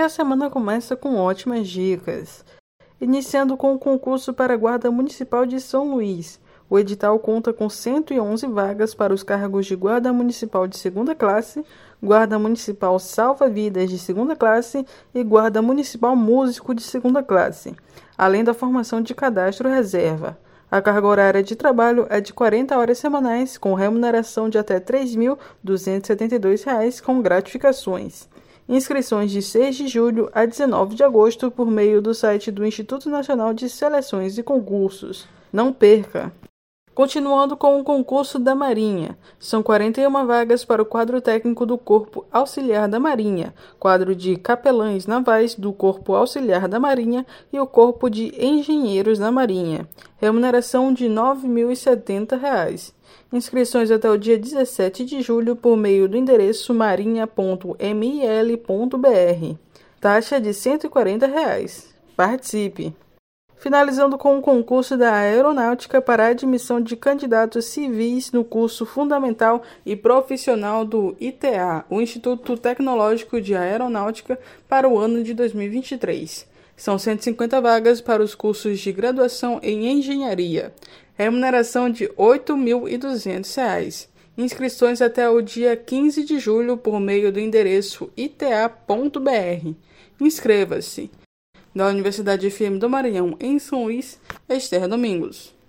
a semana começa com ótimas dicas. Iniciando com o concurso para a Guarda Municipal de São Luís. O edital conta com 111 vagas para os cargos de Guarda Municipal de segunda classe, Guarda Municipal Salva-Vidas de segunda classe e Guarda Municipal Músico de segunda classe, além da formação de cadastro reserva. A carga horária de trabalho é de 40 horas semanais, com remuneração de até R$ 3.272 com gratificações. Inscrições de 6 de julho a 19 de agosto por meio do site do Instituto Nacional de Seleções e Concursos. Não perca! Continuando com o concurso da Marinha, são 41 vagas para o quadro técnico do Corpo Auxiliar da Marinha, quadro de capelães navais do Corpo Auxiliar da Marinha e o Corpo de Engenheiros da Marinha. Remuneração de R$ 9.070. Inscrições até o dia 17 de julho por meio do endereço marinha.mil.br. Taxa de 140 reais. Participe! Finalizando com o concurso da Aeronáutica para a admissão de candidatos civis no curso fundamental e profissional do ITA, o Instituto Tecnológico de Aeronáutica, para o ano de 2023. São 150 vagas para os cursos de graduação em engenharia. Remuneração de R$ 8.200. Inscrições até o dia 15 de julho por meio do endereço ita.br. Inscreva-se da Universidade FM do Maranhão, em São Luís, Esther Domingos.